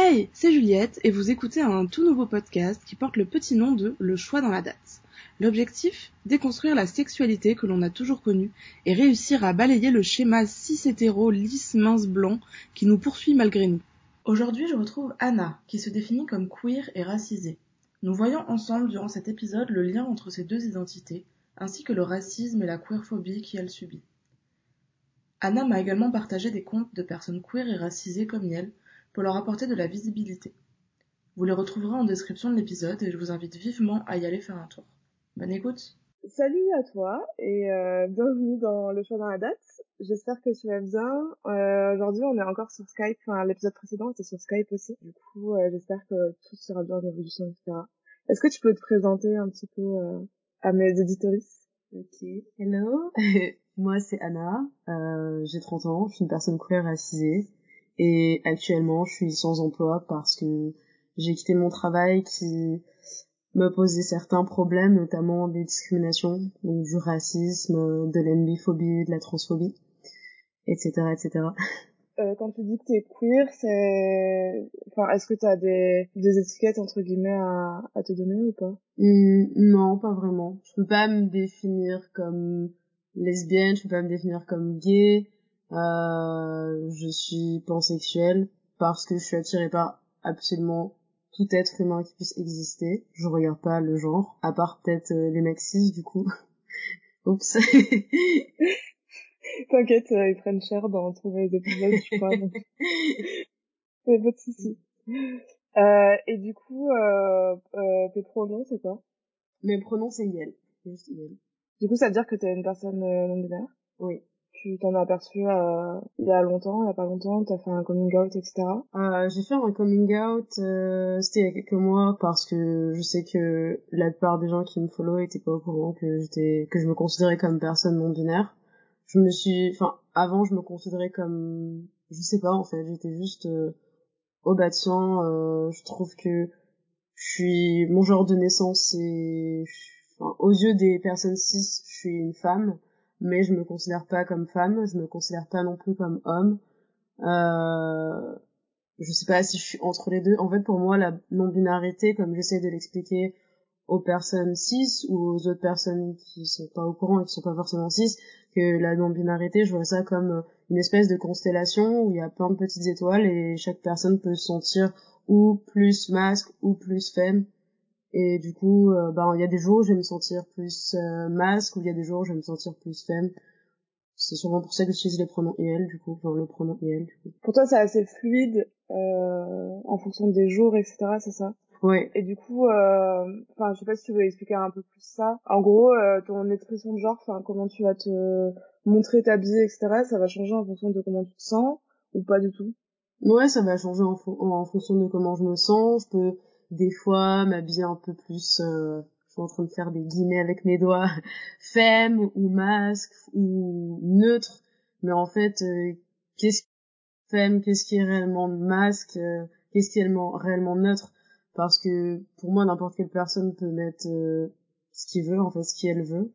Hey, c'est Juliette et vous écoutez un tout nouveau podcast qui porte le petit nom de Le choix dans la date. L'objectif? Déconstruire la sexualité que l'on a toujours connue et réussir à balayer le schéma cis hétéro lisse mince blanc qui nous poursuit malgré nous. Aujourd'hui, je retrouve Anna, qui se définit comme queer et racisée. Nous voyons ensemble durant cet épisode le lien entre ces deux identités, ainsi que le racisme et la queerphobie qu'elle subit. Anna m'a également partagé des comptes de personnes queer et racisées comme elle pour leur apporter de la visibilité. Vous les retrouverez en description de l'épisode et je vous invite vivement à y aller faire un tour. Bonne écoute Salut à toi et euh, bienvenue dans le choix dans la date. J'espère que tu vas bien. Euh, Aujourd'hui, on est encore sur Skype. Enfin, l'épisode précédent était sur Skype aussi. Du coup, euh, j'espère que tout sera bien en évolution, etc. Est-ce que tu peux te présenter un petit peu euh, à mes éditoristes Ok, hello. Moi, c'est Anna. Euh, J'ai 30 ans. Je suis une personne queer racisée. Et actuellement, je suis sans emploi parce que j'ai quitté mon travail qui me posait certains problèmes, notamment des discriminations, donc du racisme, de l'enbiphobie, de la transphobie, etc., etc. Euh, quand tu dis que t'es queer, c'est, enfin, est-ce que t'as des des étiquettes entre guillemets à, à te donner ou pas? Mmh, Non, pas vraiment. Je peux pas me définir comme lesbienne, je peux pas me définir comme gay. Euh, je suis pansexuelle parce que je suis attirée par absolument tout être humain qui puisse exister. Je regarde pas le genre, à part peut-être euh, les maxis du coup. Oups. T'inquiète, euh, ils prennent cher dans trouver des épisodes, je crois. C'est pas de soucis. Euh, et du coup, euh, euh, tes pronoms, c'est quoi? Mes pronoms c'est Yel. Juste Yel. Du coup, ça veut dire que t'es une personne non binaire? Oui. Tu t'en as aperçu euh, il y a longtemps, il y a pas longtemps, t'as fait un coming out, etc. Euh, j'ai fait un coming out, euh, c'était il y a quelques mois parce que je sais que la plupart des gens qui me follow étaient pas au courant que j'étais, que je me considérais comme personne non binaire. Je me suis, enfin, avant je me considérais comme, je sais pas en fait, j'étais juste, euh, oh bah tiens, euh, je trouve que je suis, mon genre de naissance c'est, enfin, aux yeux des personnes cis, je suis une femme mais je me considère pas comme femme, je me considère pas non plus comme homme. Euh, je sais pas si je suis entre les deux. En fait, pour moi, la non-binarité, comme j'essaie de l'expliquer aux personnes cis ou aux autres personnes qui sont pas au courant et qui sont pas forcément cis, que la non-binarité, je vois ça comme une espèce de constellation où il y a plein de petites étoiles et chaque personne peut se sentir ou plus masque ou plus femme et du coup, euh, ben il y a des jours où je vais me sentir plus euh, masque, ou il y a des jours où je vais me sentir plus femme. C'est sûrement pour ça que j'utilise les pronoms elle, du coup, enfin le pronom elle, du coup. Pour toi, c'est assez fluide euh, en fonction des jours, etc. C'est ça? Ouais. Et du coup, euh, enfin, je sais pas si tu veux expliquer un peu plus ça. En gros, euh, ton expression de genre, enfin, comment tu vas te montrer, t'habiller, etc. Ça va changer en fonction de comment tu te sens ou pas du tout? Ouais, ça va changer en, fo- en fonction de comment je me sens. Je peux des fois m'habiller un peu plus. Euh, je suis en train de faire des guillemets avec mes doigts, femme ou masque ou neutre. Mais en fait, euh, qu'est-ce femme, qu'est-ce qui est réellement masque, euh, qu'est-ce qui est réellement, réellement neutre? Parce que pour moi, n'importe quelle personne peut mettre euh, ce qu'il veut, en fait, ce qu'elle veut.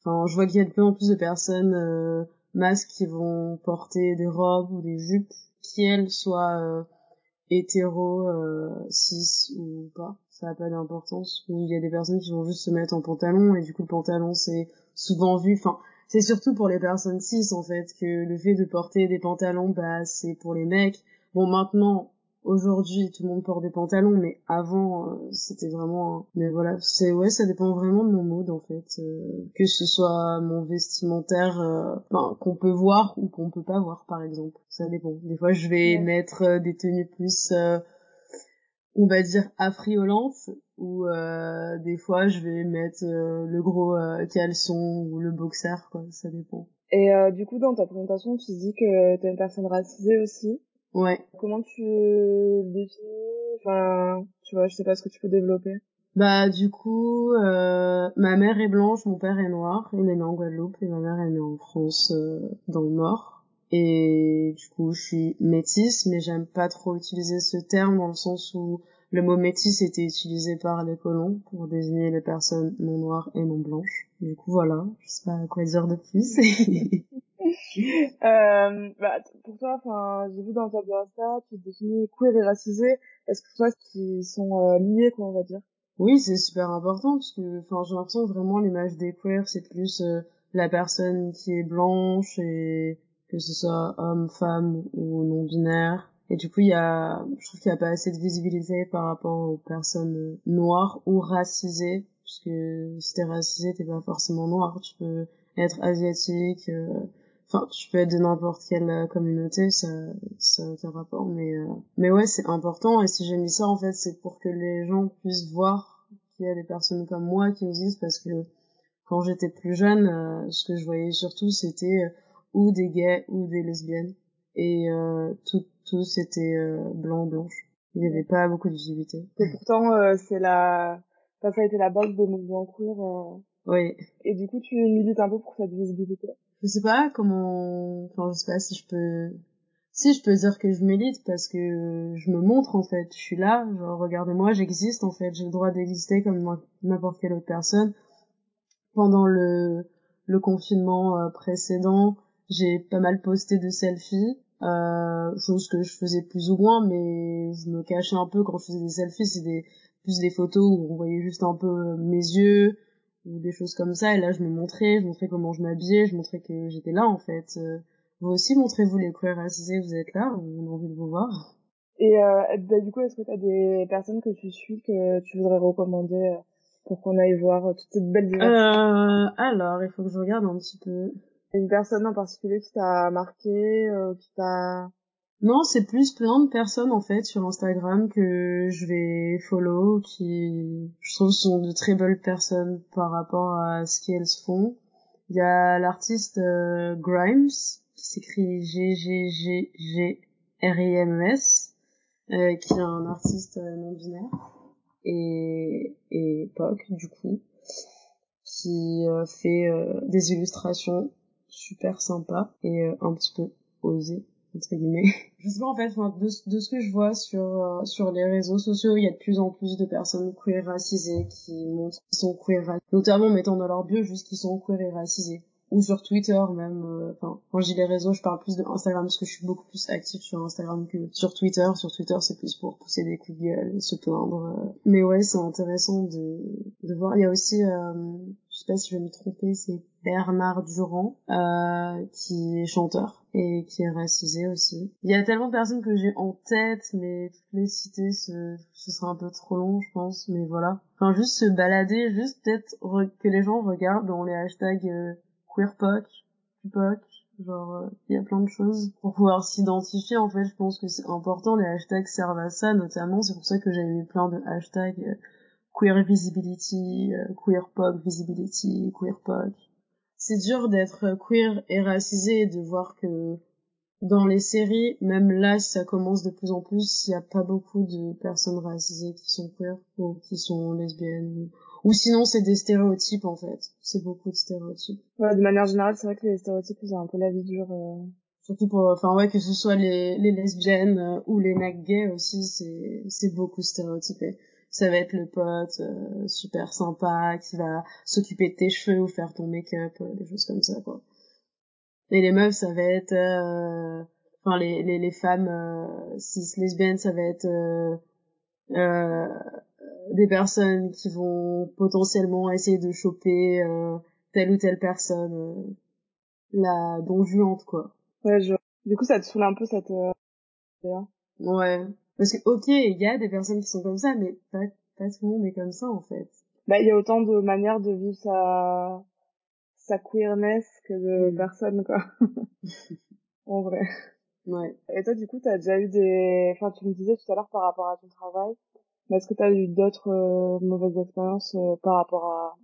Enfin, je vois qu'il y a de plus en plus de personnes euh, masques qui vont porter des robes ou des jupes qui elles soient euh, hétéro, euh, cis ou pas, ça n'a pas d'importance. Ou il y a des personnes qui vont juste se mettre en pantalon et du coup le pantalon c'est souvent vu. Enfin, c'est surtout pour les personnes cis en fait que le fait de porter des pantalons, bah c'est pour les mecs. Bon maintenant, aujourd'hui tout le monde porte des pantalons, mais avant euh, c'était vraiment. un- Mais voilà, c'est ouais, ça dépend vraiment de mon mood en fait, euh, que ce soit mon vestimentaire, euh, enfin, qu'on peut voir ou qu'on peut pas voir par exemple. Ça dépend. Des fois je vais Ouais. mettre euh, des tenues plus, euh, on va dire affriolantes, ou euh, des fois je vais mettre euh, le gros euh, caleçon ou le boxer quoi. Ça dépend. Et euh, du coup, dans ta présentation, tu dis que t'es une personne racisée aussi. Ouais. Comment tu le définis? Enfin, tu vois, je sais pas ce que tu peux développer. Bah du coup, euh, ma mère est blanche, mon père est noir, il est né en Guadeloupe et ma mère est née en France euh, dans le Nord. Et du coup, je suis métisse, mais j'aime pas trop utiliser ce terme dans le sens où le mot métisse était utilisé par les colons pour désigner les personnes non noires et non blanches. Du coup, voilà, je sais pas quoi dire de plus. euh, bah, pour toi, enfin, j'ai vu dans ta bio Insta, tu définis queer et racisé. Est-ce que pour toi, qu'ils sont euh, liés, quoi, on va dire? Oui, c'est super important parce que, enfin, j'ai l'impression vraiment l'image des queer, c'est plus euh, la personne qui est blanche et que ce soit homme, femme ou non binaire. Et du coup, il y a, je trouve qu'il n'y a pas assez de visibilité par rapport aux personnes noires ou racisées, parce que si t'es racisé, t'es pas forcément noir. Tu peux être asiatique, euh, enfin, tu peux être de n'importe quelle communauté, ça, ça aucun rapport. Mais, euh, mais ouais, c'est important. Et si j'ai mis ça, en fait, c'est pour que les gens puissent voir qu'il y a des personnes comme moi qui existent, parce que quand j'étais plus jeune, euh, ce que je voyais surtout, c'était ou des gays ou des lesbiennes. Et euh, tout, tout c'était euh, blanc blanche. Il n'y avait pas beaucoup de visibilité. Et pourtant, euh, c'est la, enfin, ça a été la base des mouvements queer. Euh... Oui. Et du coup, tu milites un peu pour cette visibilité. Je sais pas comment, enfin, je sais pas si je peux, si je peux dire que je milite parce que je me montre en fait. Je suis là, genre regardez-moi, j'existe en fait. J'ai le droit d'exister comme n'importe quelle autre personne. Pendant le le confinement euh, précédent, j'ai pas mal posté de selfies euh, chose que je faisais plus ou moins mais je me cachais un peu quand je faisais des selfies c'est plus des photos où on voyait juste un peu mes yeux ou des choses comme ça. Et là je me montrais je montrais comment je m'habillais je montrais que j'étais là en fait. Euh, vous aussi montrez-vous les queer racisés vous êtes là on a envie de vous voir. Et euh, bah, du coup est-ce que tu as des personnes que tu suis que tu voudrais recommander pour qu'on aille voir toute cette belle diversité? Euh, alors il faut que je regarde un petit peu. Une personne en particulier qui t'a marqué, euh, qui t'a... Non, c'est plus plein de personnes en fait sur Instagram que je vais follow, qui je trouve sont de très belles personnes par rapport à ce qu'elles font. Il y a l'artiste euh, Grimes qui s'écrit G G R I M S, euh, qui est un artiste euh, non binaire et et POC du coup, qui fait des illustrations super sympa et un petit peu osé entre guillemets. Je sais pas en fait, de, de ce que je vois sur euh, sur les réseaux sociaux, il y a de plus en plus de personnes queer racisées qui montrent qu'ils sont queer, notamment mettant dans leur bio juste qu'ils sont queer et racisés ou sur Twitter même. euh, Enfin, quand dis les réseaux, je parle plus de Instagram parce que je suis beaucoup plus active sur Instagram que sur Twitter. Sur Twitter, c'est plus pour pousser des coups de gueule, se plaindre. euh. Mais ouais, c'est intéressant de de voir. Il y a aussi, euh, je sais pas si je vais me tromper, c'est Bernard Durand euh, qui est chanteur et qui est racisé aussi. Il y a tellement de personnes que j'ai en tête, mais toutes les citer, ce, ce sera un peu trop long, je pense. Mais voilà. Enfin, juste se balader, juste peut-être que les gens regardent dans les hashtags euh, queerpoc, pupoc, genre il y a plein de choses pour pouvoir s'identifier. En fait, je pense que c'est important. Les hashtags servent à ça, notamment. C'est pour ça que j'ai eu plein de hashtags euh, queer visibility, euh, queerpoc visibility, queerpoc c'est dur d'être queer et racisé et de voir que dans les séries, même là, ça commence de plus en plus, il n'y a pas beaucoup de personnes racisées qui sont queer ou qui sont lesbiennes. Ou sinon, c'est des stéréotypes, en fait. C'est beaucoup de stéréotypes. Ouais, de manière générale, c'est vrai que les stéréotypes, ils ont un peu la vie dure. Euh... Surtout pour, enfin ouais, que ce soit les, les lesbiennes euh, ou les mecs gays aussi, c'est, c'est beaucoup stéréotypé ça va être le pote euh, super sympa qui va s'occuper de tes cheveux ou faire ton make-up, euh, des choses comme ça quoi. Et les meufs ça va être euh, enfin les, les les femmes euh, cis lesbiennes ça va être des personnes qui vont potentiellement essayer de choper telle ou telle personne la donjuante quoi. Ouais, je... du coup ça te saoule un peu cette Ouais, parce que ok, il y a des personnes qui sont comme ça, mais pas, pas tout le monde est comme ça en fait. Bah il y a autant de manières de vivre sa sa queerness que de mmh. personnes quoi. en vrai. Ouais. Et toi du coup t'as déjà eu des, enfin tu me disais tout à l'heure par rapport à ton travail, mais est-ce que t'as eu d'autres euh, mauvaises expériences euh, par rapport à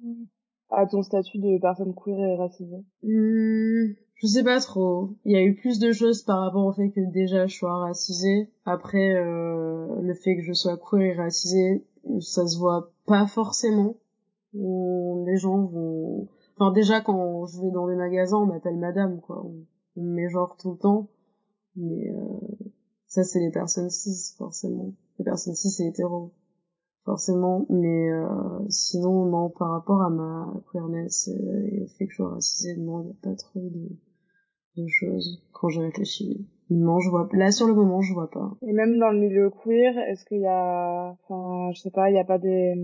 à ton statut de personne queer et racisée? Mmh, Je sais pas trop. Il y a eu plus de choses par rapport au fait que déjà je sois racisée. Après, euh, le fait que je sois queer et racisée, ça se voit pas forcément. Les gens vont... Enfin déjà quand je vais dans des magasins, on m'appelle madame, quoi. On, on me met genre tout le temps. Mais euh, ça c'est les personnes cis, forcément. Les personnes cis et hétéros forcément, mais euh, sinon non par rapport à ma queerness euh, et au fait que je sois racisée, non il n'y a pas trop de de choses quand je réfléchis. Non, je vois là sur le moment, je vois pas. Et même dans le milieu queer, est-ce qu'il y a, enfin, je sais pas, il y a pas des,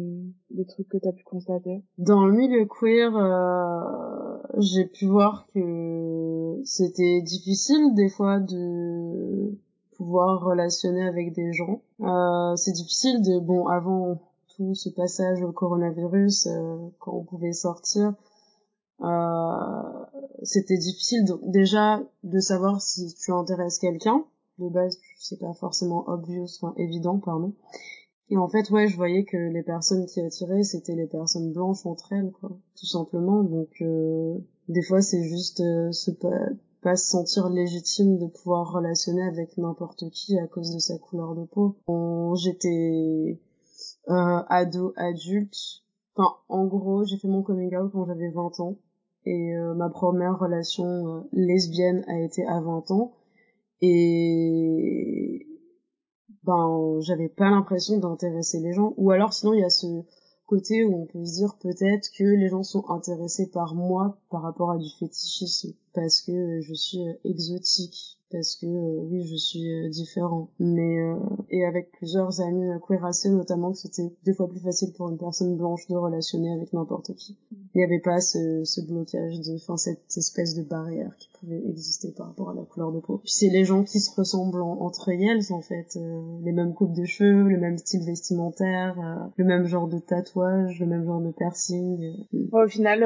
des trucs que t'as pu constater? Dans le milieu queer, euh, j'ai pu voir que c'était difficile des fois de pouvoir relationner avec des gens. Euh, c'est difficile de, bon, avant tout ce passage au coronavirus, euh, quand on pouvait sortir, euh, c'était difficile déjà de savoir si tu intéresses quelqu'un. De base, c'est pas forcément obvious, enfin évident, pardon. Et en fait, ouais, je voyais que les personnes qui attiraient, c'était les personnes blanches entre elles, quoi, tout simplement. Donc, euh, des fois, c'est juste euh, se pas, se sentir légitime de pouvoir relationner avec n'importe qui à cause de sa couleur de peau. J'étais euh, ado, adulte. Enfin, en gros, j'ai fait mon coming out quand j'avais 20 ans et euh, ma première relation euh, lesbienne a été à 20 ans et ben j'avais pas l'impression d'intéresser les gens ou alors sinon il y a ce côté où on peut se dire peut-être que les gens sont intéressés par moi par rapport à du fétichisme parce que je suis exotique parce que euh, oui je suis euh, différent. Mais euh, et avec plusieurs amis queerassés notamment que c'était deux fois plus facile pour une personne blanche de relationner avec n'importe qui. Il n'y avait pas ce, ce blocage de enfin cette espèce de barrière qui pouvait exister par rapport à la couleur de peau. Puis c'est les gens qui se ressemblent entre elles en fait les mêmes coupes de cheveux le même style vestimentaire le même genre de tatouage le même genre de piercing ouais, au final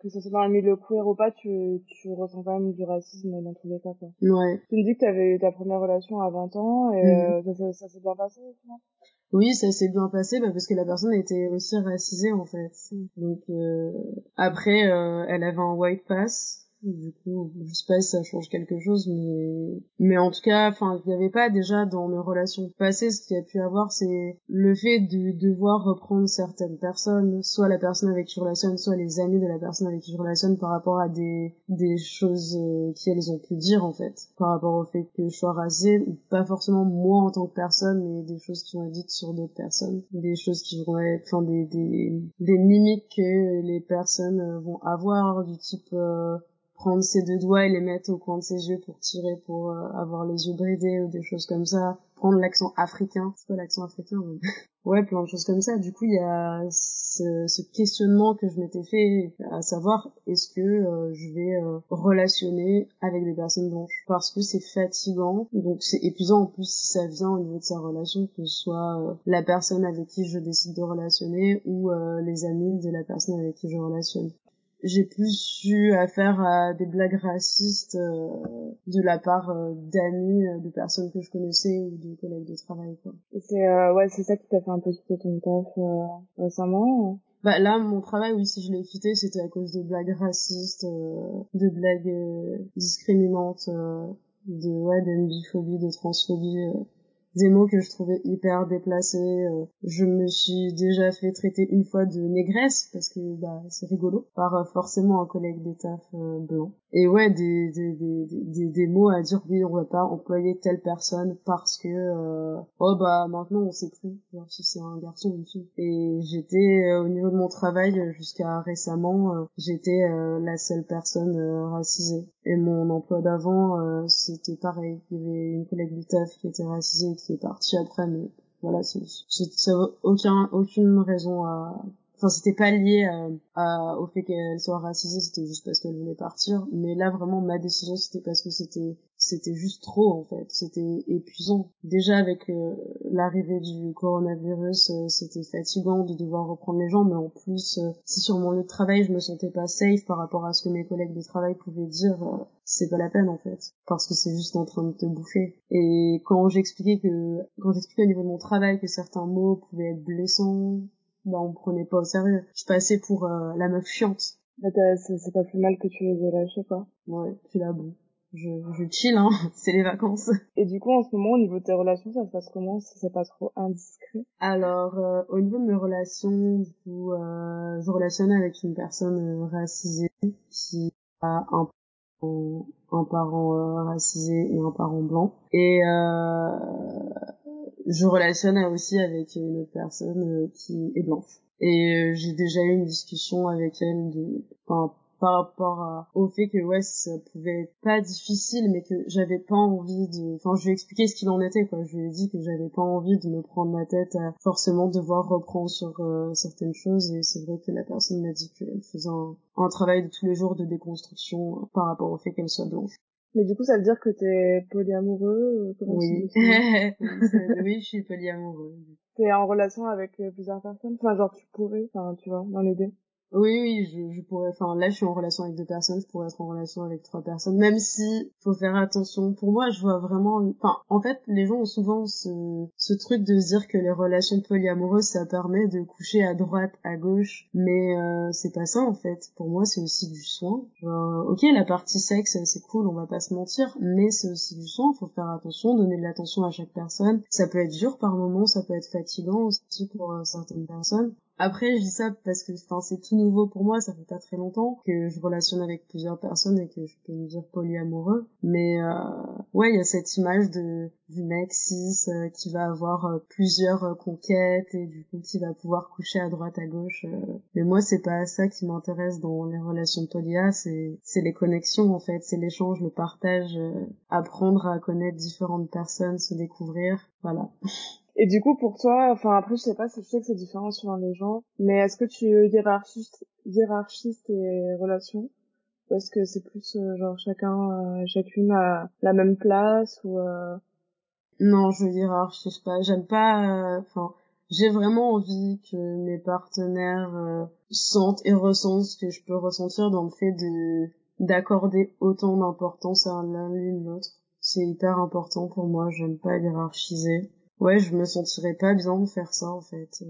que ce soit dans le milieu queer ou pas tu tu ressens quand même du racisme dans tous les cas quoi Ouais. Tu me dis que tu avais eu ta première relation à 20 ans et mmh. euh, ça, ça, s'est bien passé au Oui, ça s'est bien passé bah, parce que la personne était aussi racisée en fait. Donc euh, après, euh, elle avait un white pass du coup je sais pas si ça change quelque chose mais mais en tout cas enfin il n'y avait pas déjà dans mes relations passées ce qu'il y a pu avoir c'est le fait de devoir reprendre certaines personnes soit la personne avec qui je relationne soit les amis de la personne avec qui je relationne par rapport à des des choses euh, qu'elles ont pu dire en fait. Par rapport au fait que je sois rasée ou pas forcément moi en tant que personne mais des choses qui vont être dites sur d'autres personnes. Des choses qui vont être enfin des des des mimiques que les personnes vont avoir du type euh, prendre ses deux doigts et les mettre au coin de ses yeux pour tirer pour euh, avoir les yeux bridés ou des choses comme ça. Prendre l'accent africain. C'est pas l'accent africain ouais plein de choses comme ça. Du coup il y a ce, ce questionnement que je m'étais fait à savoir est-ce que euh, je vais euh, relationner avec des personnes blanches? Parce que c'est fatigant. Donc c'est épuisant. En plus si ça vient au niveau de sa relation que ce soit la personne avec qui je décide de relationner ou les amis de la personne avec qui je relationne j'ai plus eu affaire à des blagues racistes euh, de la part euh, d'amis, euh, de personnes que je connaissais ou de collègues de travail. Quoi. C'est ouais, c'est ça qui t'a fait un peu quitter ton taf récemment. Bah là, mon travail, oui, si je l'ai quitté, c'était à cause de blagues racistes, de blagues discriminantes, de ouais, de de transphobie des mots que je trouvais hyper déplacés. Euh, je me suis déjà fait traiter une fois de négresse parce que bah c'est rigolo par euh, forcément un collègue de taf euh, blanc. Et ouais, des, des, des, des, des mots à dire oui, on va pas employer telle personne parce que oh bah maintenant on sait plus genre si c'est un garçon ou une. Et j'étais au niveau de mon travail jusqu'à récemment, j'étais la seule personne racisée. Et mon emploi d'avant, c'était pareil. Il y avait une collègue du taf qui était racisée qui est partie après, mais voilà, c'est, ça aucun, aucune raison à, enfin c'était pas lié à, au fait qu'elle soit racisée, c'était juste parce qu'elle voulait partir. Mais là vraiment ma décision c'était parce que c'était c'était juste trop en fait, c'était épuisant. Déjà avec euh, l'arrivée du coronavirus, euh, c'était fatigant de devoir reprendre les gens, mais en plus euh, si sur mon lieu de travail je me sentais pas safe par rapport à ce que mes collègues de travail pouvaient dire, c'est pas la peine en fait, parce que c'est juste en train de te bouffer. Et quand j'expliquais que quand j'expliquais au niveau de mon travail que certains mots pouvaient être blessants, bah on me prenait pas au sérieux. Je passais pour la meuf chiante. Bah, c'est pas plus mal que tu les aies lâchés quoi. Ouais, puis là bon je, je chill, hein, c'est les vacances. Et du coup, en ce moment, au niveau de tes relations, ça se passe comment? Si c'est pas trop indiscret? Alors, euh, au niveau de mes relations, du coup, euh, je relationne avec une personne euh, racisée qui a un, un parent racisé et un parent blanc. Et je relationne aussi avec une autre personne qui est blanche. Et j'ai déjà eu une discussion avec elle de, par rapport au fait que ouais ça pouvait être pas difficile mais que j'avais pas envie de enfin je lui ai expliqué ce qu'il en était quoi. Je lui ai dit que j'avais pas envie de me prendre la tête à forcément devoir reprendre sur euh, certaines choses. Et c'est vrai que la personne m'a dit qu'elle faisait un, un, travail de tous les jours de déconstruction par rapport au fait qu'elle soit blanche mais du coup, ça veut dire que t'es polyamoureux comment Oui. oui, je suis polyamoureux. T'es en relation avec euh, plusieurs personnes? Enfin, genre, tu pourrais, enfin, tu vois, dans l'idée oui, oui, je, je pourrais. Enfin, là, je suis en relation avec deux personnes. Je pourrais être en relation avec trois personnes, même si faut faire attention. Pour moi, je vois vraiment. Enfin, en fait, les gens ont souvent ce, ce truc de se dire que les relations polyamoureuses, ça permet de coucher à droite, à gauche, mais euh, c'est pas ça en fait. Pour moi, c'est aussi du soin. Genre, ok, la partie sexe, c'est cool, on va pas se mentir, mais c'est aussi du soin. Faut faire attention, donner de l'attention à chaque personne. Ça peut être dur par moments, ça peut être fatigant aussi pour euh, certaines personnes. Après, je dis ça parce que enfin c'est tout nouveau pour moi, ça fait pas très longtemps que je relationne avec plusieurs personnes et que je peux me dire polyamoureux. Mais euh, ouais, il y a cette image de du mec cis euh, qui va avoir euh, plusieurs euh, conquêtes et du coup qui va pouvoir coucher à droite à gauche. Mais moi, c'est pas ça qui m'intéresse dans les relations polyas, c'est c'est les connexions en fait, c'est l'échange, le partage, apprendre à connaître différentes personnes, se découvrir, voilà. Et du coup, pour toi, enfin après, je sais pas, je sais que c'est différent suivant les gens, mais est-ce que tu hiérarchises, tes relations? Ou est-ce que c'est plus euh, genre chacun, euh, chacune a la même place ou euh... Non, je hiérarchise pas. J'aime pas. Enfin, j'ai vraiment envie que mes partenaires sentent et ressentent ce que je peux ressentir dans le fait de d'accorder autant d'importance à l'un l'autre. C'est hyper important pour moi. J'aime pas hiérarchiser ouais, je me sentirais pas bien de faire ça en fait.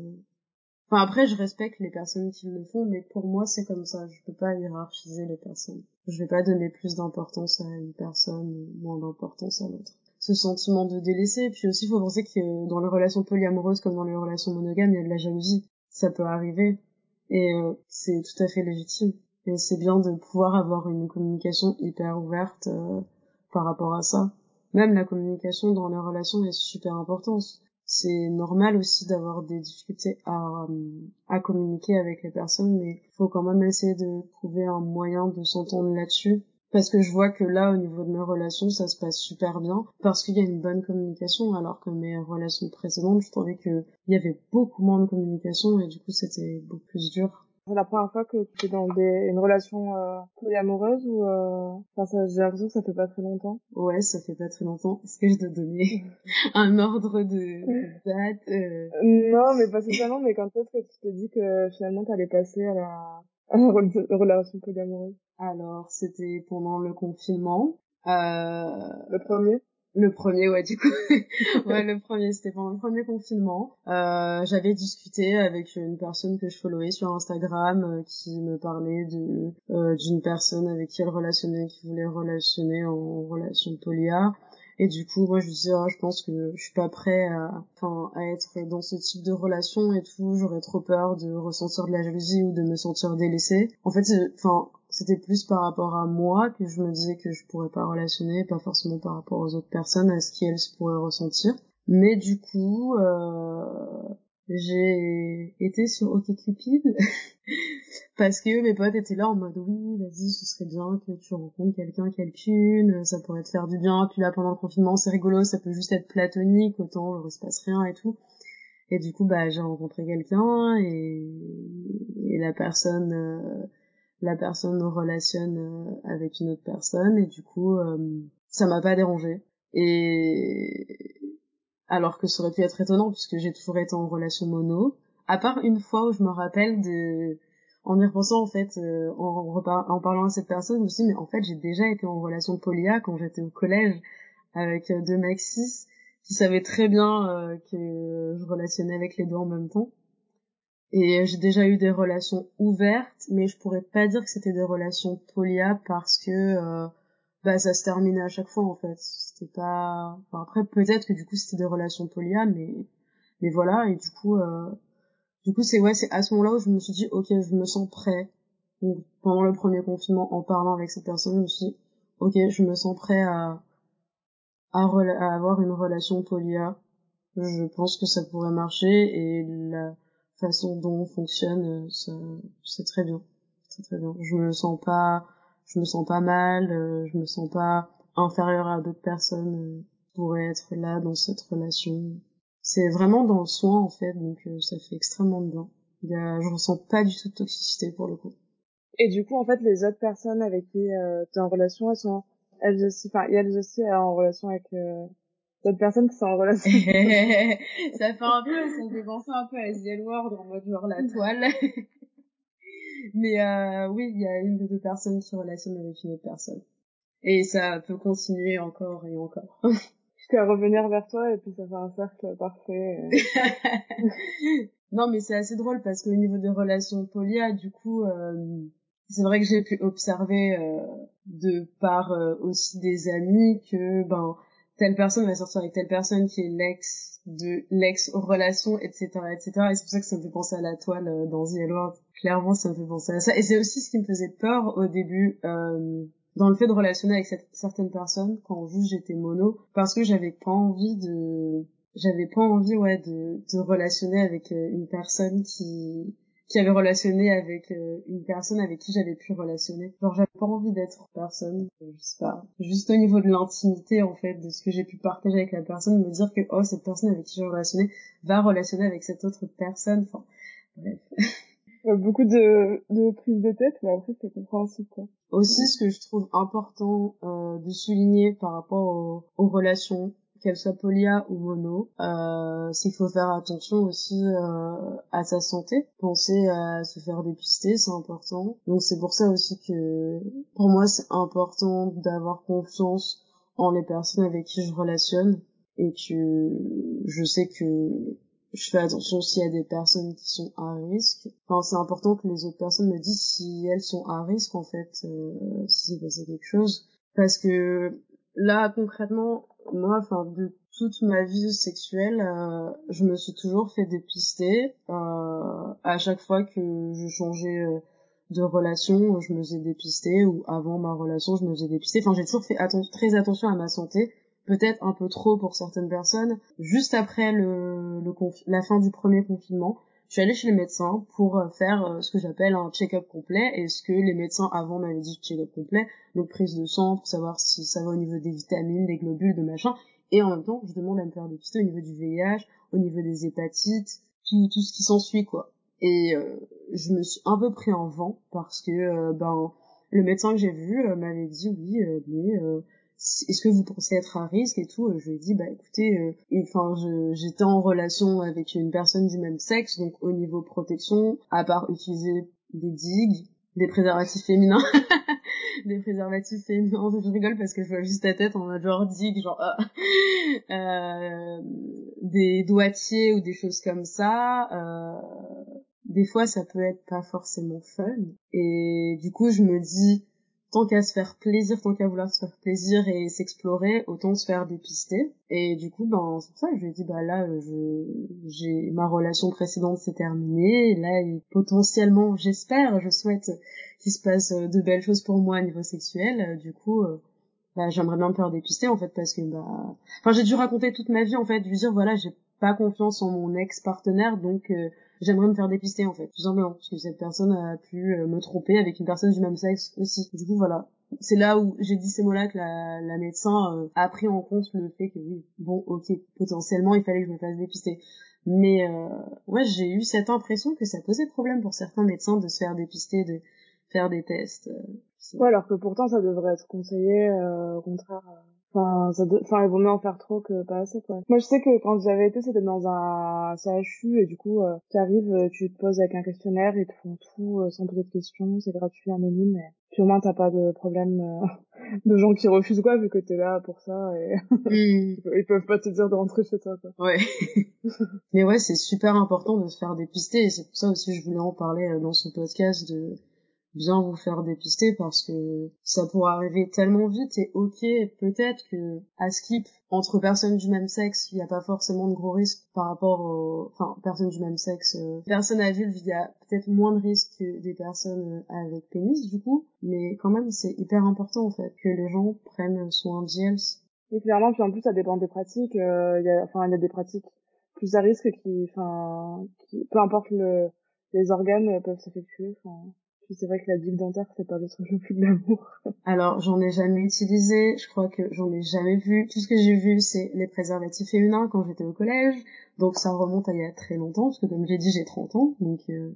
Enfin après, je respecte les personnes qui le font, mais pour moi c'est comme ça. Je peux pas hiérarchiser les personnes. Je vais pas donner plus d'importance à une personne moins d'importance à l'autre. Ce sentiment de délaisser, puis aussi il faut penser que dans les relations polyamoureuses comme dans les relations monogames, il y a de la jalousie. Ça peut arriver et euh, c'est tout à fait légitime. Et c'est bien de pouvoir avoir une communication hyper ouverte euh, par rapport à ça même la communication dans les relations est super importante. C'est normal aussi d'avoir des difficultés à, à communiquer avec les personnes, mais il faut quand même essayer de trouver un moyen de s'entendre là-dessus. Parce que je vois que là, au niveau de mes relations, ça se passe super bien, parce qu'il y a une bonne communication, alors que mes relations précédentes, je trouvais qu'il y avait beaucoup moins de communication, et du coup, c'était beaucoup plus dur. C'est la première fois que tu es dans des, une relation euh, polyamoureuse ou euh... enfin, j'ai l'impression que ça fait pas très longtemps. Ouais, ça fait pas très longtemps. Est-ce que je dois donner un ordre de, date euh... Non, mais pas spécialement. mais quand est-ce que tu t'es dit que finalement t'allais passer à la, à la relation polyamoureuse? Alors, c'était pendant le confinement. Euh... Le premier? Le premier, ouais, du coup. ouais, le premier, c'était pendant le premier confinement. Euh, j'avais discuté avec une personne que je followais sur Instagram euh, qui me parlait de euh, d'une personne avec qui elle relationnait, qui voulait relationner en relation polia. Et du coup, moi, je disais, oh, je pense que je suis pas prêt à, enfin, à être dans ce type de relation et tout. J'aurais trop peur de ressentir de la jalousie ou de me sentir délaissée. En fait, enfin, c'était plus par rapport à moi que je me disais que je pourrais pas relationner, pas forcément par rapport aux autres personnes, à ce qu'elles pourraient ressentir. Mais du coup, euh, j'ai été sur OkCupid parce que mes potes étaient là en mode oui vas-y ce serait bien que tu rencontres quelqu'un quelqu'une ça pourrait te faire du bien puis là pendant le confinement c'est rigolo ça peut juste être platonique autant il se passe rien et tout et du coup bah j'ai rencontré quelqu'un et, et la personne euh, la personne me relationne euh, avec une autre personne et du coup euh, ça m'a pas dérangé. Et alors que ça aurait pu être étonnant puisque j'ai toujours été en relation mono à part une fois où je me rappelle de en y repensant en fait euh, en, en parlant à cette personne je me mais en fait j'ai déjà été en relation polia quand j'étais au collège avec deux mecs cis qui savaient très bien que je relationnais avec les deux en même temps et j'ai déjà eu des relations ouvertes, mais je pourrais pas dire que c'était des relations polia parce que euh, bah ça se terminait à chaque fois en fait. C'était pas. Enfin, après peut-être que du coup c'était des relations polia, mais mais voilà et du coup euh... du coup c'est ouais c'est à ce moment-là où je me suis dit ok je me sens prêt. Donc, pendant le premier confinement en parlant avec cette personne je me suis dit ok je me sens prêt à à, avoir une relation polia. Je pense que ça pourrait marcher et la façon dont on fonctionne, euh, c'est très bien. très très bien. Je me sens pas, je me sens pas mal, euh, je me sens pas inférieure à d'autres personnes euh, qui pourraient être là dans cette relation. C'est vraiment dans le soin en fait, donc euh, ça fait extrêmement bien. Il y a, je ressens pas du tout de toxicité pour le coup. Et du coup, en fait, les autres personnes avec qui euh, tu es en relation, elles sont elles aussi, enfin, elles aussi en relation avec euh, d'autres personnes qui sont en relation. ça fait un peu, ça fait penser un peu à The World en mode genre la toile. Mais euh, oui, il y a une ou deux personnes qui relationnent avec une autre personne. Et ça peut continuer encore et encore. Jusqu'à revenir vers toi et puis ça fait un cercle parfait. non mais c'est assez drôle parce qu'au niveau des relations polia, du coup, euh, c'est vrai que j'ai pu observer euh, de par euh, aussi des amis que ben telle personne va sortir avec telle personne qui est l'ex de l'ex relation etc etc et c'est pour ça que ça me fait penser à la toile euh, dans The World. Clairement ça me fait penser à ça. Et c'est aussi ce qui me faisait peur au début euh, dans le fait de relationner avec cette, certaines personnes quand juste j'étais mono parce que j'avais pas envie de j'avais pas envie ouais de, de relationner avec une personne qui qui avait relationné avec euh, une personne avec qui j'avais pu relationner. Genre j'avais pas envie d'être personne, je sais pas. Juste au niveau de l'intimité en fait, de ce que j'ai pu partager avec la personne, me dire que oh cette personne avec qui j'ai relationné va relationner avec cette autre personne. Enfin bref. Beaucoup de, de prise de tête, mais après c'est compréhensible quoi. Aussi ce que je trouve important euh, de souligner par rapport aux relations qu'elle soit polia ou mono, euh, qu'il faut faire attention aussi euh, à sa santé. Penser à se faire dépister, c'est important. Donc c'est pour ça aussi que pour moi c'est important d'avoir confiance en les personnes avec qui je relationne et que je sais que je fais attention s'il y a des personnes qui sont à risque. Enfin, c'est important que les autres personnes me disent si elles sont à risque en fait, euh, si c'est passé quelque chose. Parce que là, concrètement, moi, enfin, de toute ma vie sexuelle, euh, je me suis toujours fait dépister. Euh, à chaque fois que je changeais euh, de relation, je me faisais dépister, ou avant ma relation, je me faisais dépister. Enfin, j'ai toujours fait très attention à ma santé. Peut-être un peu trop pour certaines personnes. Juste après le, le la fin du premier confinement, je suis allée chez le médecin pour euh, faire euh, ce que j'appelle un check-up complet et ce que les médecins avant m'avaient dit check-up complet, donc prise de sang pour savoir si ça va au niveau des vitamines, des globules, de machin, et en même temps je demande à me faire dépister au niveau du VIH, au niveau des hépatites, tout, tout ce qui s'ensuit quoi. Et euh, je me suis un peu pris en vent parce que ben le médecin que j'ai vu m'avait dit oui mais est-ce que vous pensez être à risque et tout je lui ai dit bah écoutez euh, enfin j'étais en relation avec une personne du même sexe donc au niveau protection à part utiliser des digues des préservatifs féminins des préservatifs féminins je rigole parce que je vois juste ta tête en mode genre digue genre ah. euh, des doigtiers ou des choses comme ça euh, des fois ça peut être pas forcément fun et du coup je me dis tant qu'à se faire plaisir, tant qu'à vouloir se faire plaisir et s'explorer, autant se faire dépister. Et du coup, ben, c'est pour ça que je lui ai dit, bah là, je, j'ai, ma relation précédente s'est terminée, là, potentiellement, j'espère, je souhaite qu'il se passe euh, de belles choses pour moi à niveau sexuel. Du coup, euh, bah, j'aimerais bien me faire dépister, en fait, parce que, bah, enfin, j'ai dû raconter toute ma vie, en fait, lui dire, voilà, j'ai pas confiance en mon ex-partenaire, donc, euh, j'aimerais me faire dépister en fait, tout simplement, parce que cette personne a pu euh, me tromper avec une personne du même sexe aussi. Du coup voilà, c'est là où j'ai dit ces mots-là que la, la médecin euh, a pris en compte le fait que oui, bon ok, potentiellement il fallait que je me fasse dépister. Mais euh, ouais, j'ai eu cette impression que ça posait problème pour certains médecins de se faire dépister, de faire des tests. Euh, ouais, alors que pourtant ça devrait être conseillé, au contraire. Enfin, ça enfin, il vaut mieux en faire trop que pas assez, quoi. Moi, je sais que quand j'avais été, c'était dans un CHU, et du coup, euh, tu arrives, euh, tu te poses avec un questionnaire, ils te font tout euh, sans poser de questions, c'est gratuit, anonyme, et puis au moins, t'as pas de problème euh, de gens qui refusent, quoi, vu que t'es là pour ça, et mm. ils peuvent pas te dire de rentrer chez toi, quoi. Ouais. Mais ouais, c'est super important de se faire dépister, et c'est pour ça aussi je voulais en parler dans ce podcast de bien vous faire dépister parce que ça pourrait arriver tellement vite et ok peut-être que à skip entre personnes du même sexe il n'y a pas forcément de gros risques par rapport aux enfin personnes du même sexe euh, personnes vulve il y a peut-être moins de risques que des personnes euh, avec pénis du coup. Mais quand même c'est hyper important en fait que les gens prennent soin d'elles et clairement puis en plus ça dépend des pratiques euh, y a enfin il y a des pratiques plus à risque qui enfin qui peu importe le les organes peuvent s'effectuer enfin Puis c'est vrai que la digue dentaire, c'est pas le truc le plus glamour. Alors, j'en ai jamais utilisé, je crois que j'en ai jamais vu. Tout ce que j'ai vu, c'est les préservatifs féminins quand j'étais au collège. Donc ça remonte à il y a très longtemps, parce que comme j'ai dit, j'ai 30 ans. Donc, euh...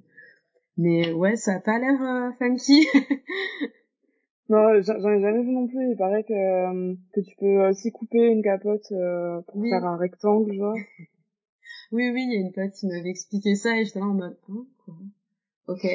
Mais ouais, ça a pas l'air euh, funky. non, j'en ai jamais vu non plus. Il paraît que, euh, que tu peux aussi couper une capote euh, pour faire un rectangle, genre. oui, oui, il y a une pote qui m'avait expliqué ça et j'étais là en mode, hein, quoi? Ok.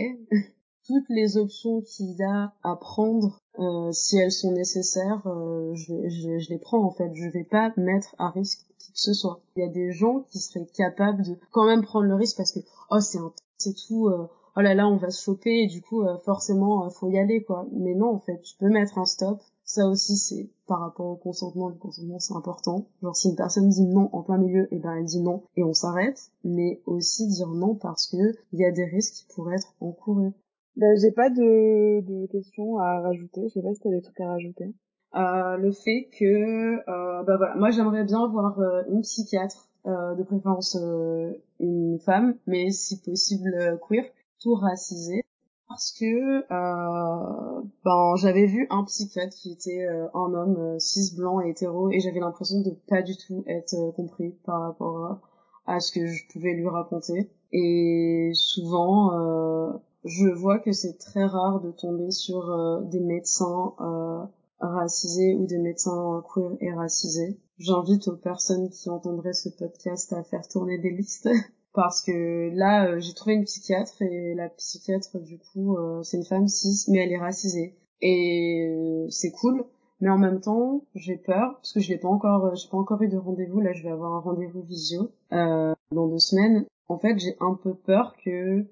Toutes les options qu'il a à prendre, euh, si elles sont nécessaires, euh, je, je, je, les prends en fait. Je vais pas mettre à risque qui que ce soit. Il y a des gens qui seraient capables de quand même prendre le risque parce que oh c'est un c'est tout. Euh, oh là là on va se choper et du coup euh, forcément faut y aller quoi. Mais non en fait tu peux mettre un stop. Ça aussi c'est par rapport au consentement. Le consentement c'est important. Genre si une personne dit non en plein milieu, et eh ben elle dit non et on s'arrête. Mais aussi dire non parce que il y a des risques qui pourraient être encourus. Ben, j'ai pas de, de questions à rajouter. Je sais pas si t'as des trucs à rajouter. Euh, le fait que, euh, bah voilà, moi j'aimerais bien voir euh, une psychiatre, euh, de préférence euh, une femme, mais si possible queer, tout racisé, parce que ben j'avais vu un psychiatre qui était un homme cis blanc et hétéro, et j'avais l'impression de pas du tout être compris par rapport à, à ce que je pouvais lui raconter. Et souvent, je vois que c'est très rare de tomber sur euh, des médecins euh, racisés ou des médecins queer et racisés. J'invite aux personnes qui entendraient ce podcast à faire tourner des listes. Parce que là euh, j'ai trouvé une psychiatre et la psychiatre du coup c'est une femme cis mais elle est racisée. Et c'est cool. Mais en même temps j'ai peur parce que je l'ai pas encore j'ai pas encore eu de rendez-vous. Là je vais avoir un rendez-vous visio dans deux semaines. En fait j'ai un peu peur que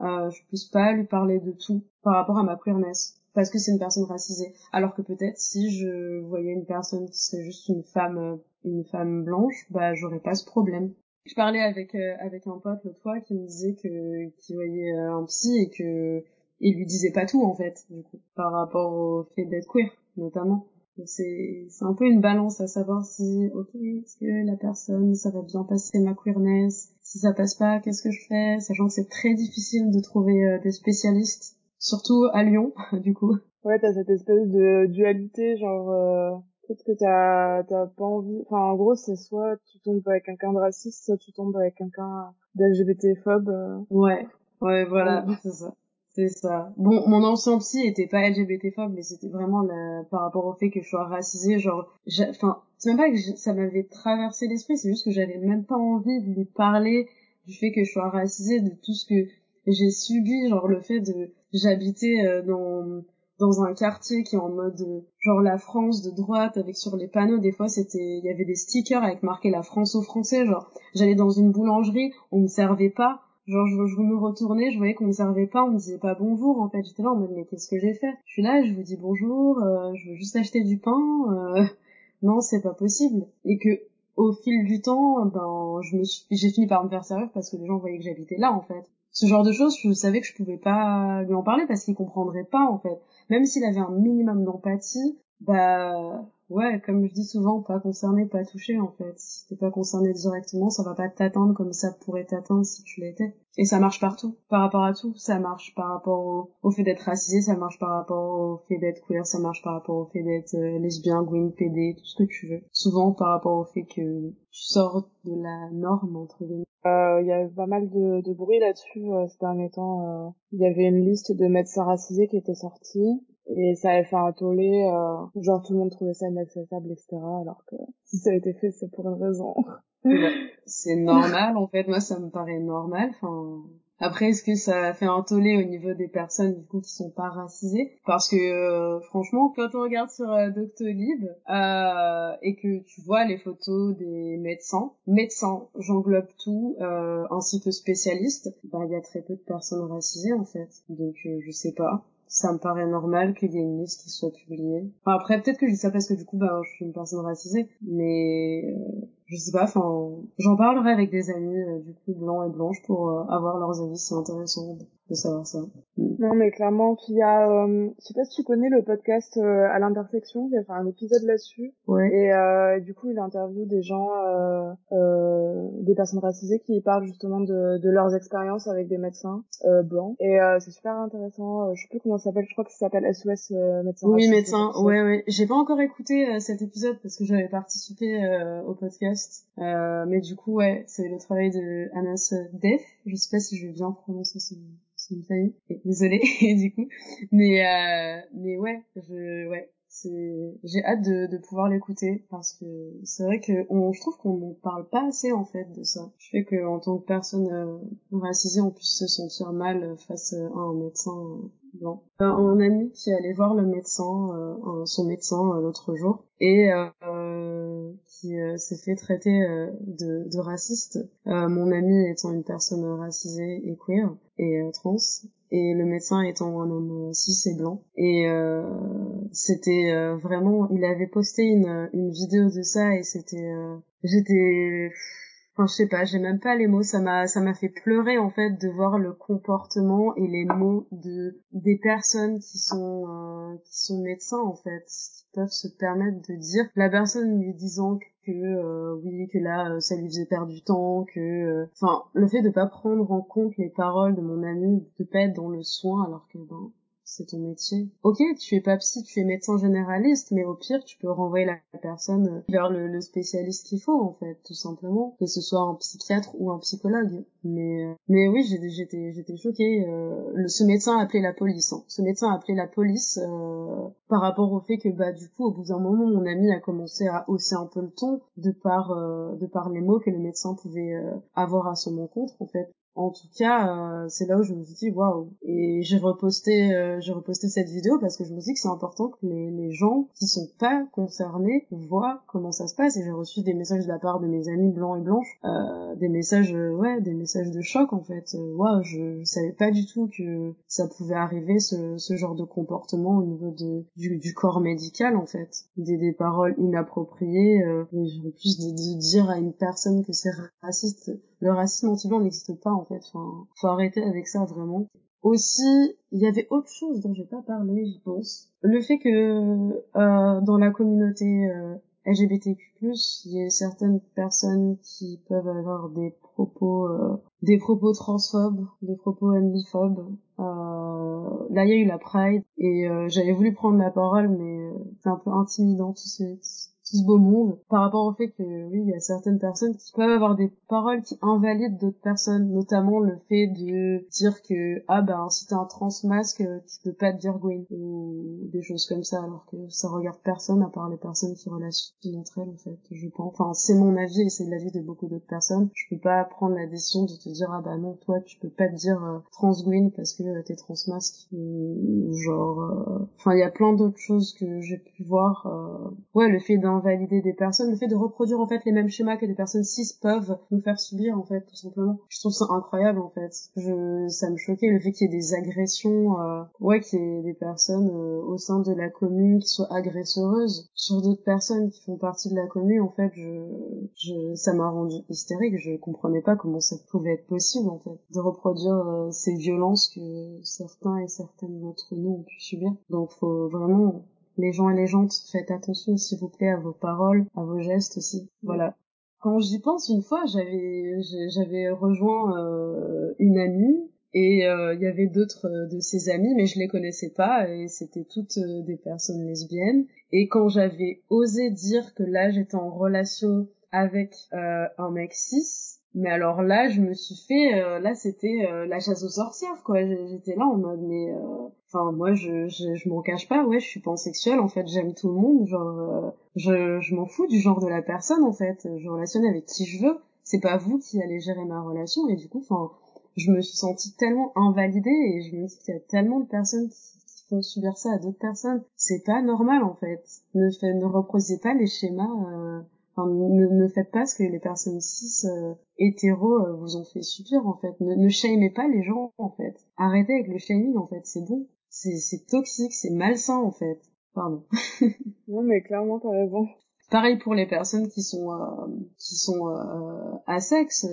euh, je puisse pas lui parler de tout par rapport à ma queerness parce que c'est une personne racisée. Alors que peut-être si je voyais une personne qui serait juste une femme euh, une femme blanche bah j'aurais pas ce problème. Je parlais avec euh, avec un pote l'autre fois qui me disait que qu'il voyait euh, un psy et que il lui disait pas tout en fait du coup par rapport au fait d'être queer notamment. C'est c'est un peu une balance à savoir si ok est-ce que la personne ça va bien passer ma queerness si ça passe pas qu'est-ce que je fais sachant que c'est très difficile de trouver euh, des spécialistes surtout à Lyon du coup. Ouais t'as cette espèce de dualité genre euh, peut-être que t'as t'as pas envie enfin en gros c'est soit tu tombes avec quelqu'un de raciste soit tu tombes avec quelqu'un d'LGBT phobe euh... ouais ouais voilà c'est ça c'est ça. Bon, mon ancien psy était pas LGBT-phobe, mais c'était vraiment la... par rapport au fait que je sois racisée, genre, enfin, c'est même pas que ça m'avait traversé l'esprit, c'est juste que j'avais même pas envie de lui parler du fait que je sois racisée, de tout ce que j'ai subi, genre le fait de, j'habitais euh, dans dans un quartier qui est en mode genre la France de droite avec sur les panneaux des fois c'était il y avait des stickers avec marqué la France aux Français genre j'allais dans une boulangerie on me servait pas Genre, je, je me retournais, je voyais qu'on me servait pas, on me disait pas bonjour, en fait. J'étais là en mode, mais qu'est-ce que j'ai fait? Je suis là, je vous dis bonjour, euh, je veux juste acheter du pain. Euh, non, c'est pas possible. Et que, au fil du temps, ben, je me suis, j'ai fini par me faire sérieux parce que les gens voyaient que j'habitais là, en fait. Ce genre de choses, je savais que je pouvais pas lui en parler parce qu'il comprendrait pas, en fait. Même s'il avait un minimum d'empathie, bah, ouais, comme je dis souvent, pas concerné, pas touché en fait. T'es pas concerné directement, ça va pas t'atteindre comme ça pourrait t'atteindre si tu l'étais. Et ça marche partout, par rapport à tout. Ça marche par rapport au, fait d'être racisé, ça marche par rapport au fait d'être queer, ça marche par rapport au fait d'être euh, lesbien, green, PD, tout ce que tu veux. Souvent par rapport au fait que tu sors de la norme entre guillemets. Euh, il y a pas mal de, bruit là-dessus euh, ces derniers temps. Euh. Il y avait une liste de médecins racisés qui était sortie et ça avait fait un tollé, euh, genre tout le monde trouvait ça inaccessible, etc. Alors que si ça a été fait, c'est pour une raison. c'est normal, en fait. Moi, ça me paraît normal. Enfin, après, est-ce que ça a fait un tollé au niveau des personnes du coup qui sont pas racisées? Parce que euh, franchement, quand on regarde sur euh, Doctolib euh, et que tu vois les photos des médecins, médecins, j'englobe tout, euh, ainsi que spécialistes, bah il y a très peu de personnes racisées en fait. Donc euh, je sais pas ça me paraît normal qu'il y ait une liste qui soit publiée. Enfin, après, peut-être que je dis ça parce que du coup, bah, je suis une personne racisée, mais euh, je sais pas, enfin, j'en parlerai avec des amis euh, du coup blancs et blanches pour euh, avoir leurs avis. C'est intéressant de savoir ça. Mm. Non, mais clairement, puis il y a, euh, je sais pas si tu connais le podcast euh, à l'intersection, il a fait un épisode là-dessus. Ouais. Et euh, du coup, il interviewe des gens, euh, euh, des personnes racisées qui parlent justement de, de leurs expériences avec des médecins euh, blancs. Et euh, c'est super intéressant. Je sais plus comment ça s'appelle. Je crois que ça s'appelle SOS médecin. Oui, médecin. Ouais, ouais. J'ai pas encore écouté cet épisode parce que j'avais participé au podcast. Mais du coup, ouais, c'est le travail de Anas Def. Je sais pas si je vais bien prononcer son une famille. Désolée, du coup. Mais, euh, mais ouais, je, ouais, c'est, j'ai hâte de, pouvoir l'écouter parce que c'est vrai que on, je trouve qu'on ne parle pas assez en fait de ça. Je fais que en tant que personne euh, racisée, on puisse se sentir mal face à un médecin blanc. Euh, un ami qui allait voir le médecin, euh, son médecin euh, l'autre jour et euh, qui s'est fait traiter de, de raciste. mon ami étant une personne racisée et queer et trans et le médecin étant un homme cis et blanc et c'était vraiment il avait posté une, une vidéo de ça et c'était j'étais enfin je sais pas j'ai même pas les mots. Ça m'a ça m'a fait pleurer en fait de voir le comportement et les mots de des personnes qui sont euh, qui sont médecins en fait qui peuvent se permettre de dire. La personne lui disant que euh, oui que là euh, ça lui faisait perdre du temps que enfin le fait de pas prendre en compte les paroles de mon ami de pas être dans le soin alors que ben c'est ton métier. Ok, tu es pas psy, tu es médecin généraliste, mais au pire, tu peux renvoyer la personne euh, vers le, spécialiste qu'il faut, en fait, tout simplement, que ce soit un psychiatre ou un psychologue. Mais, euh, mais oui, j'étais, j'étais choquée. Euh, ce médecin a appelé la police. Hein. Ce médecin a appelé la police par rapport au fait que, bah, du coup, au bout d'un moment, mon ami a commencé à hausser un peu le ton de par, de par les mots que le médecin pouvait avoir à son encontre, en fait. En tout cas, euh, c'est là où je me suis dit waouh. Et j'ai reposté, euh, j'ai reposté cette vidéo parce que je me dis que c'est important que les, gens qui sont pas concernés voient comment ça se passe. Et j'ai reçu des messages de la part de mes amis blancs et blanches, euh, des messages, euh, ouais, des messages de choc en fait. Euh, waouh, je, je, savais pas du tout que ça pouvait arriver ce, ce genre de comportement au niveau de du, du corps médical en fait. Des, des paroles inappropriées, euh, en plus de, de dire à une personne que c'est raciste le racisme anti-blanc n'existe pas en fait. Enfin, faut arrêter avec ça vraiment. Aussi, il y avait autre chose dont j'ai pas parlé, je pense. Le fait que euh, dans la communauté euh, LGBTQ+, il y a certaines personnes qui peuvent avoir des propos, euh, des propos transphobes, des propos homophobes. Euh, là, il y a eu la Pride et euh, j'avais voulu prendre la parole, mais c'est un peu intimidant tout ce, beau monde par rapport au fait que oui il y a certaines personnes qui peuvent avoir des paroles qui invalident d'autres personnes notamment le fait de dire que ah ben si t'es un trans masque tu peux pas te dire Gwen ou des choses comme ça alors que ça regarde personne à part les personnes qui relationnent entre elles en fait je pense. Enfin c'est mon avis et c'est l'avis de beaucoup d'autres personnes. Je peux pas prendre la décision de te dire ah bah non toi tu peux pas te dire euh, trans Gwen parce que euh, t'es trans masque ou, genre euh, enfin il y a plein d'autres choses que j'ai pu voir ouais le fait d'un valider des personnes, le fait de reproduire en fait les mêmes schémas que des personnes cis peuvent nous faire subir en fait tout simplement. Je trouve ça incroyable en fait. Je ça me choquait le fait qu'il y ait des agressions, euh, ouais qu'il y ait des personnes euh, au sein de la commune qui soient agresseuses sur d'autres personnes qui font partie de la commune. En fait, je, je ça m'a rendu hystérique. Je comprenais pas comment ça pouvait être possible en fait de reproduire euh, ces violences que certains et certaines d'entre nous ont pu subir. Donc faut vraiment les gens et les gens, faites attention s'il vous plaît à vos paroles, à vos gestes aussi. Voilà. Quand j'y pense, une fois, j'avais j'avais rejoint euh, une amie et euh, il y avait d'autres euh, de ses amis, mais je les connaissais pas et c'était toutes des personnes lesbiennes. Et quand j'avais osé dire que là j'étais en relation avec un mec cis, mais alors là, je me suis fait, euh, là c'était euh, la chasse aux sorcières quoi. J'étais là en mode mais, euh, enfin moi je je, je m'en cache pas, ouais, je suis pansexuelle en fait, j'aime tout le monde, genre je je m'en fous du genre de la personne en fait, je relationne avec qui je veux. C'est pas vous qui allez gérer ma relation et du coup, enfin, je me suis sentie tellement invalidée et je me dis qu'il y a tellement de personnes qui, font subir ça à d'autres personnes. C'est pas normal en fait. Ne fait, ne reproduisez pas les schémas Enfin, ne, ne, faites pas ce que les personnes cis euh, hétéros euh, vous ont fait subir en fait. Ne, ne shamez pas les gens en fait. Arrêtez avec le shaming en fait, c'est bon. C'est toxique, c'est malsain en fait. Pardon. non mais clairement t'as raison. Pareil pour les personnes qui sont euh, qui sont euh, à sexe.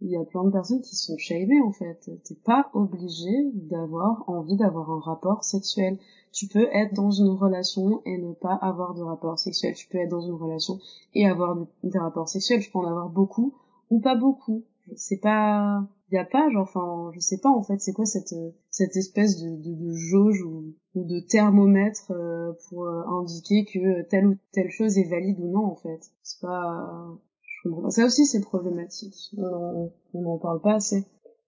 Il y a plein de personnes qui sont shamées en fait. T'es pas obligé d'avoir envie d'avoir un rapport sexuel. Tu peux être dans une relation et ne pas avoir de rapport sexuel. Tu peux être dans une relation et avoir des rapports sexuels. Tu peux en avoir beaucoup ou pas beaucoup. C'est pas y a pas genre enfin je sais pas en fait c'est quoi cette cette espèce de, de, de jauge ou, ou, de thermomètre euh, pour euh, indiquer que telle ou telle chose est valide ou non en fait. C'est pas je comprends pas. Ça aussi c'est problématique. On n'en parle pas assez.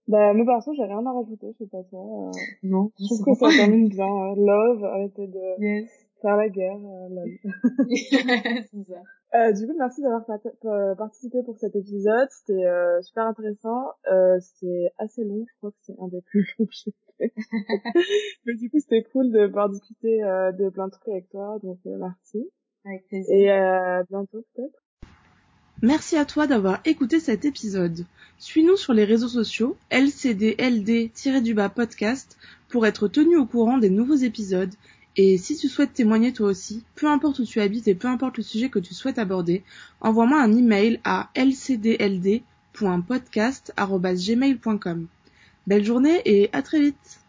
Bah moi perso j'ai rien à rajouter je sais pas toi euh... non je trouve que ça termine bien hein. love arrêtez de yes. Faire la guerre euh, c'est ça euh, du coup, merci d'avoir participé pour cet épisode. C'était euh, super intéressant. Euh, c'est assez long, je crois que c'est un des plus longs que j'ai fait. Mais du coup, c'était cool de pouvoir discuter euh, de plein de trucs avec toi. Donc, euh, merci. Avec plaisir. Et à bientôt, peut-être. Merci à toi d'avoir écouté cet épisode. Suis-nous sur les réseaux sociaux lcdld-du-bas podcast pour être tenu au courant des nouveaux épisodes et si tu souhaites témoigner toi aussi, peu importe où tu habites et peu importe le sujet que tu souhaites aborder, envoie-moi un email à lcdld.podcast.gmail.com. Belle journée et à très vite